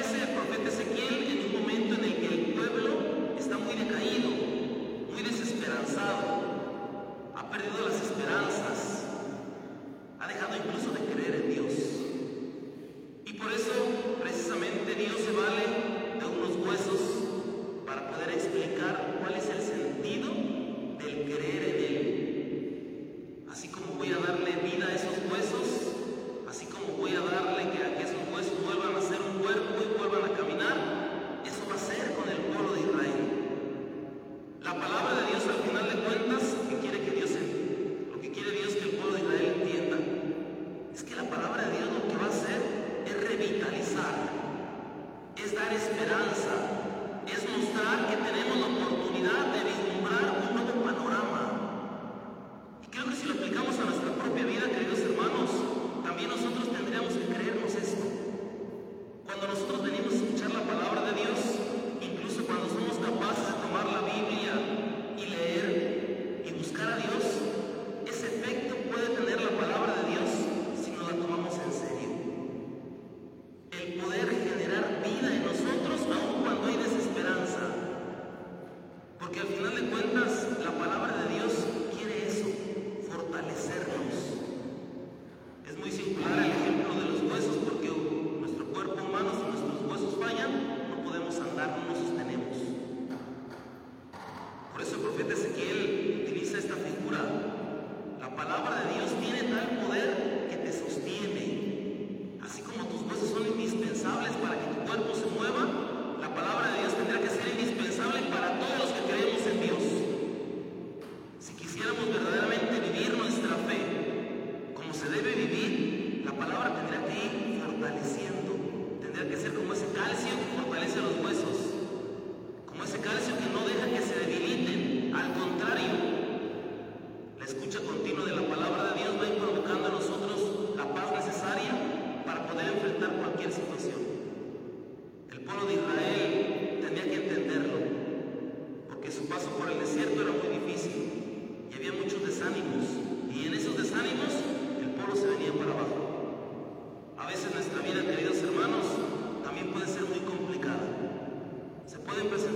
aparece el profeta Ezequiel en un momento en el que el pueblo está muy decaído, muy desesperanzado, ha perdido las esperanzas, ha dejado incluso de creer en Dios. Y por eso precisamente Dios se vale de unos huesos para poder explicar cuál es el sentido del creer en Él. de presentar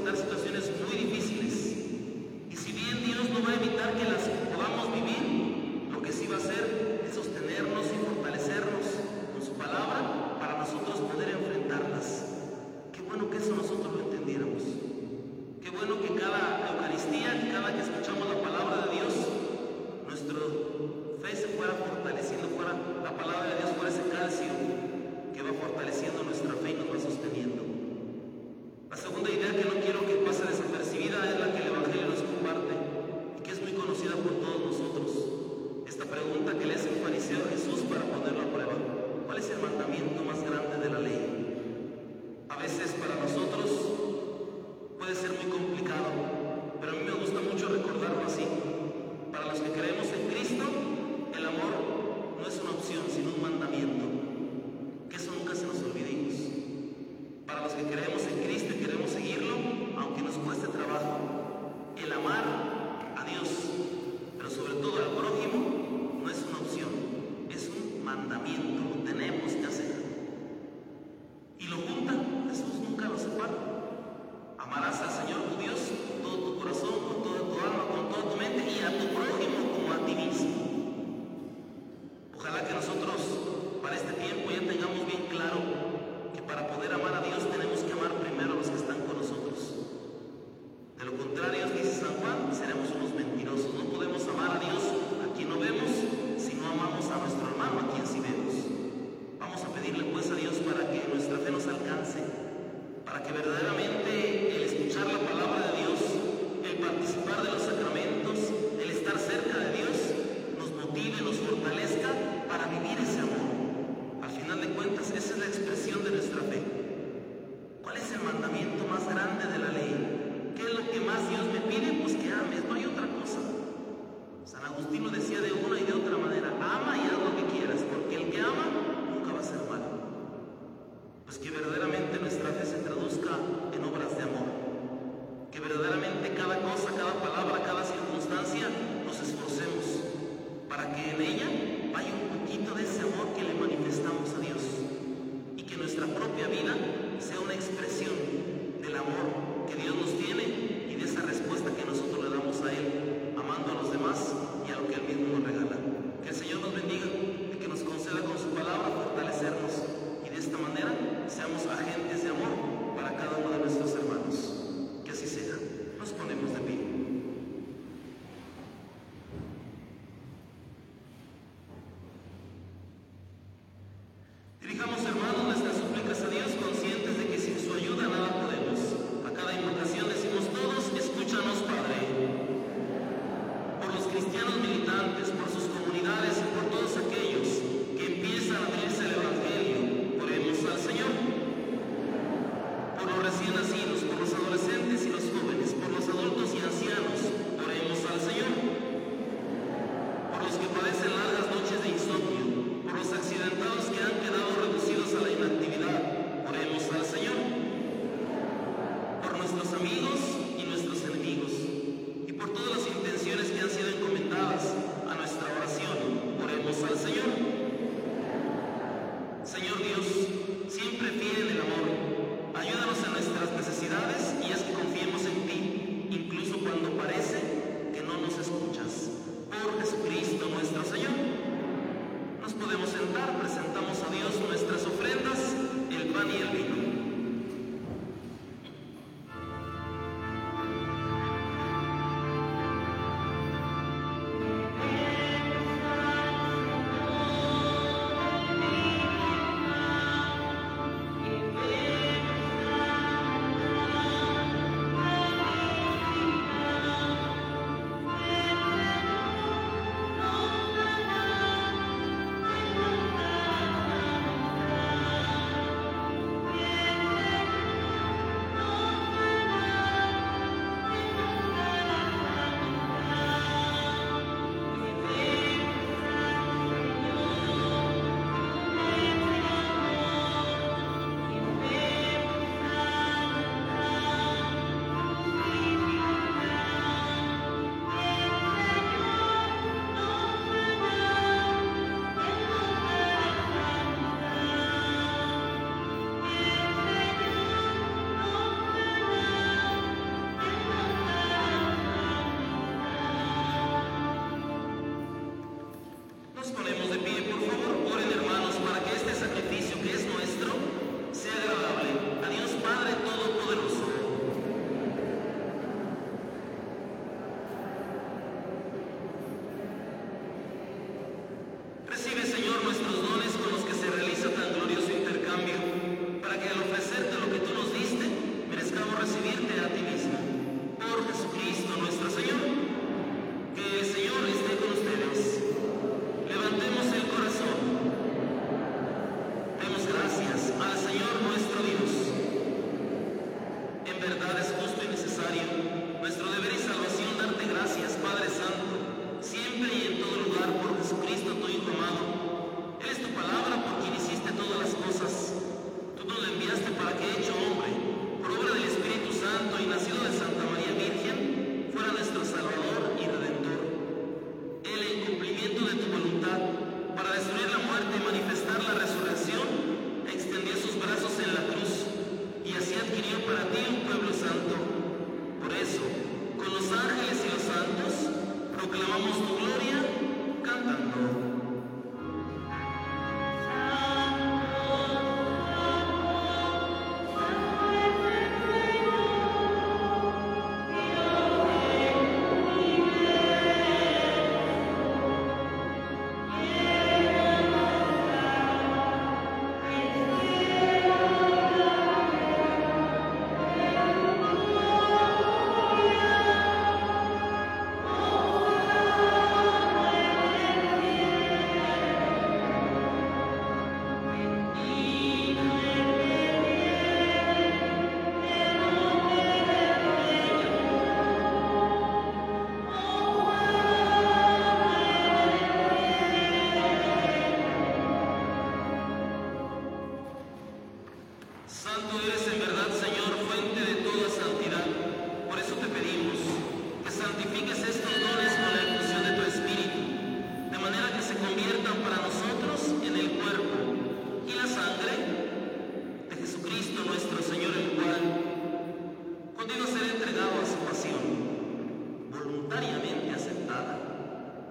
voluntariamente aceptada,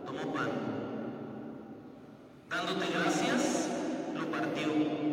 tomó pan. Dándote gracias, lo partió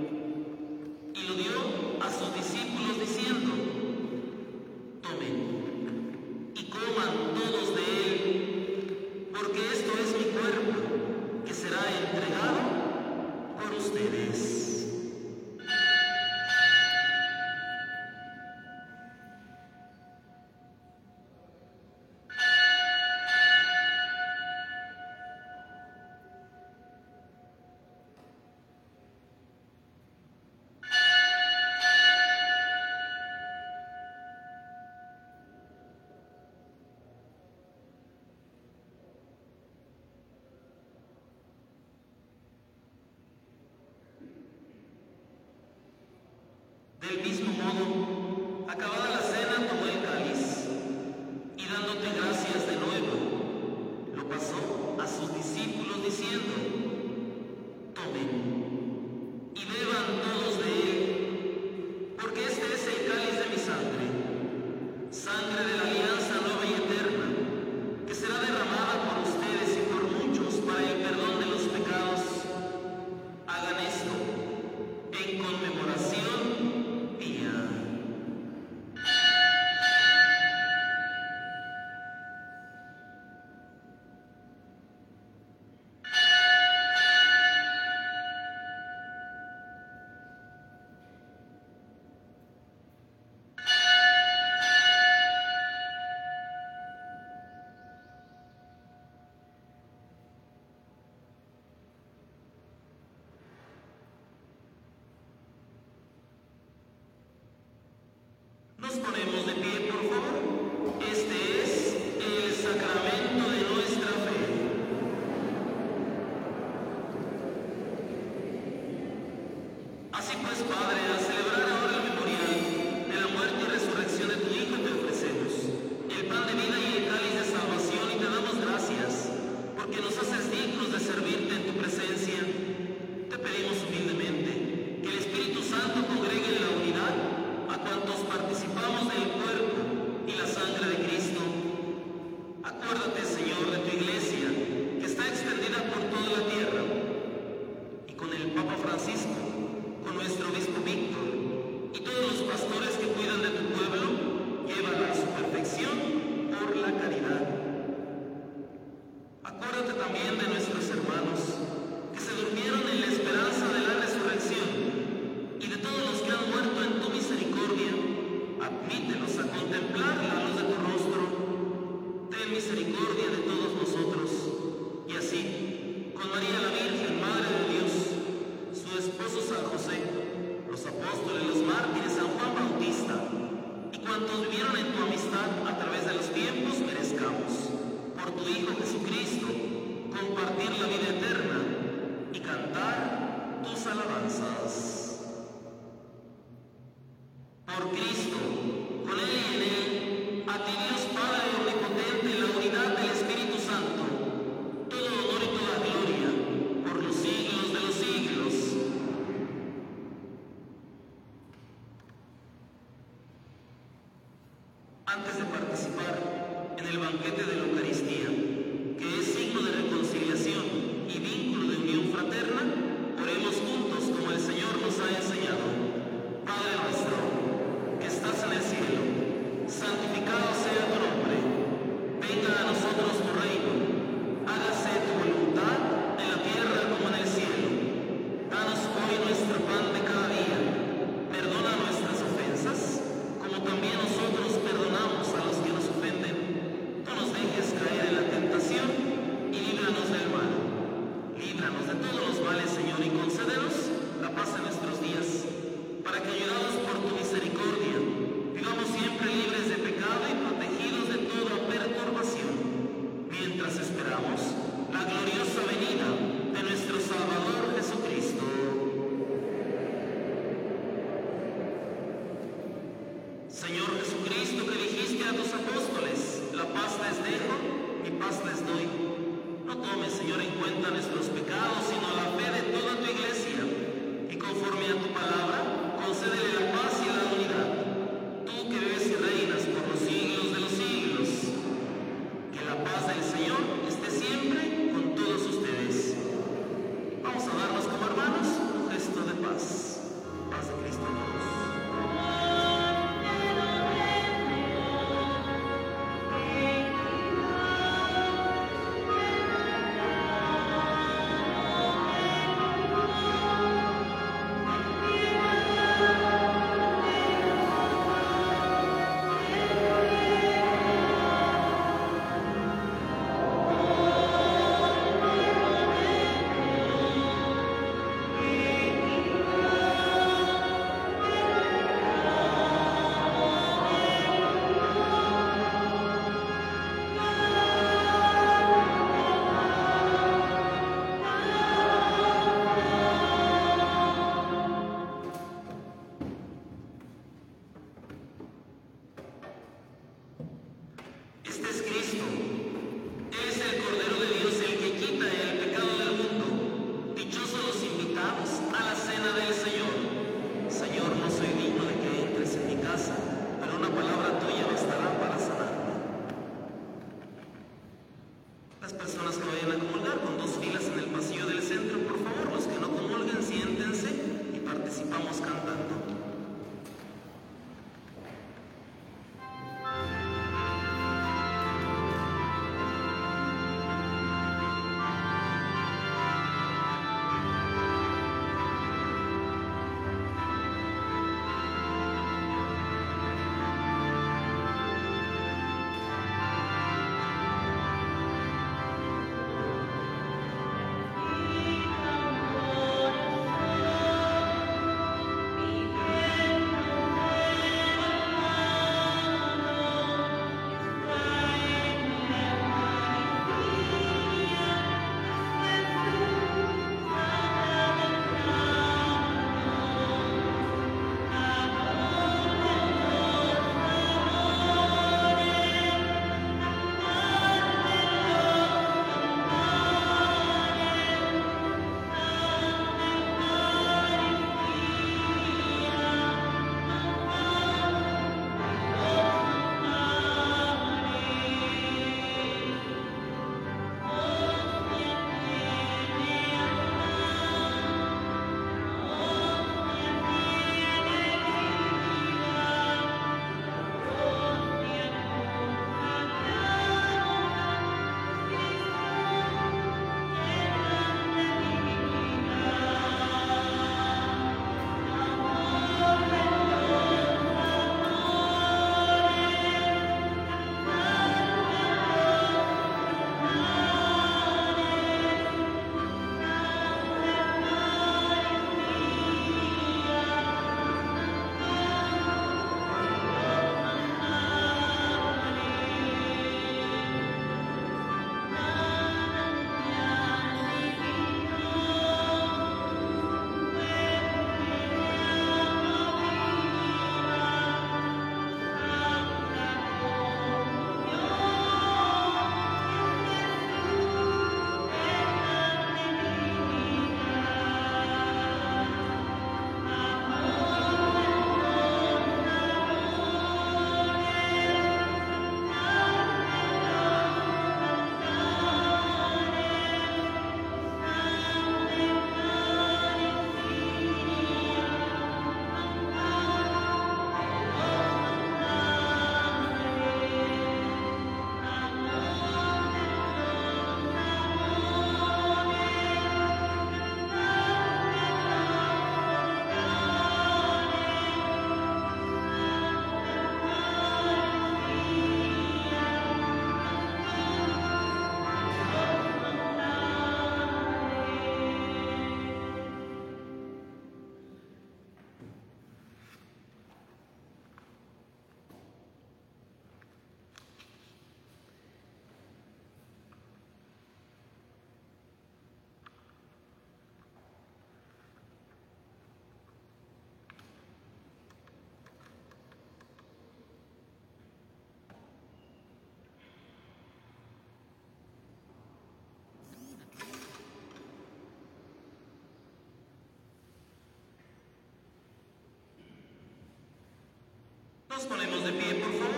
Nos ponemos de pie, por favor.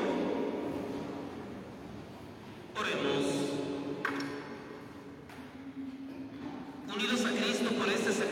Oremos. Unidos a Cristo por este sacrificio.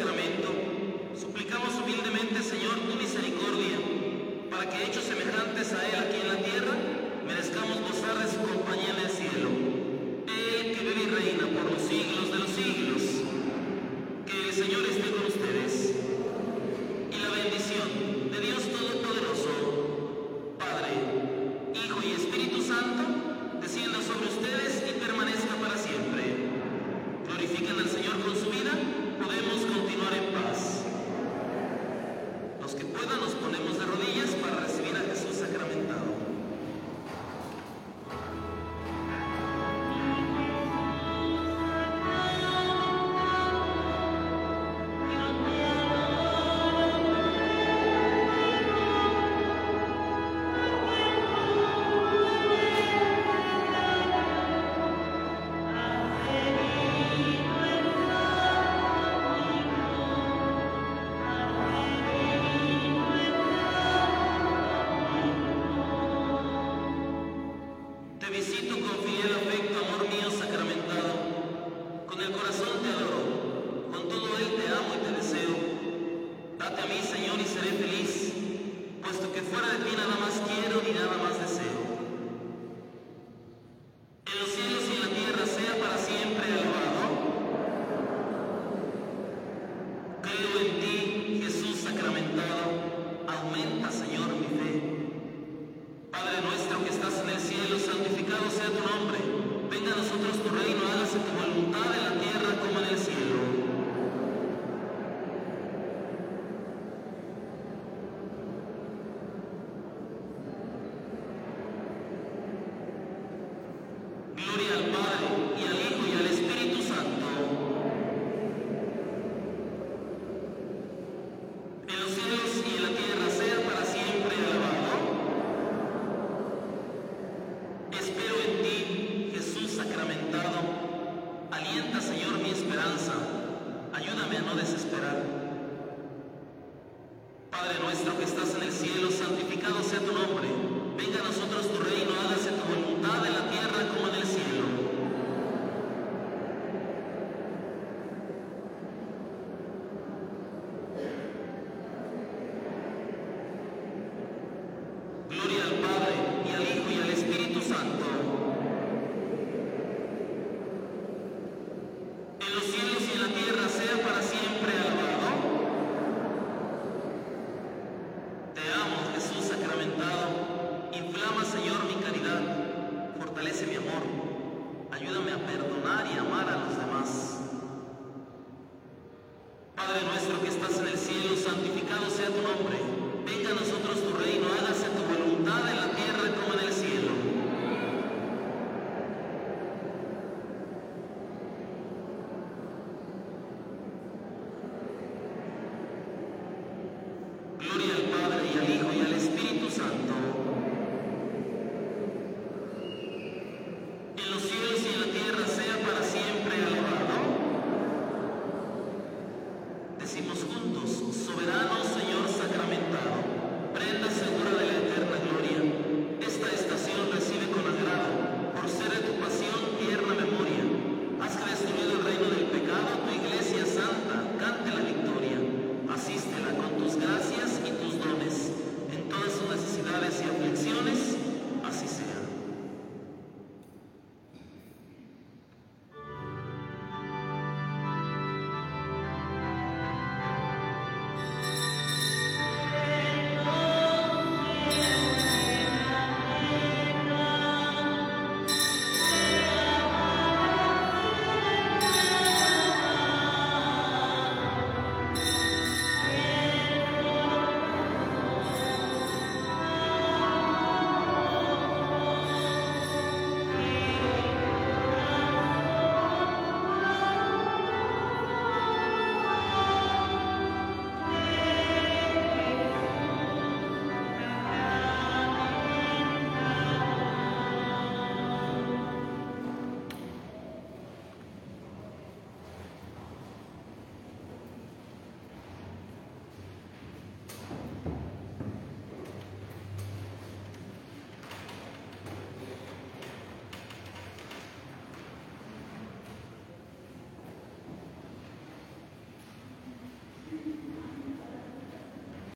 Thank you.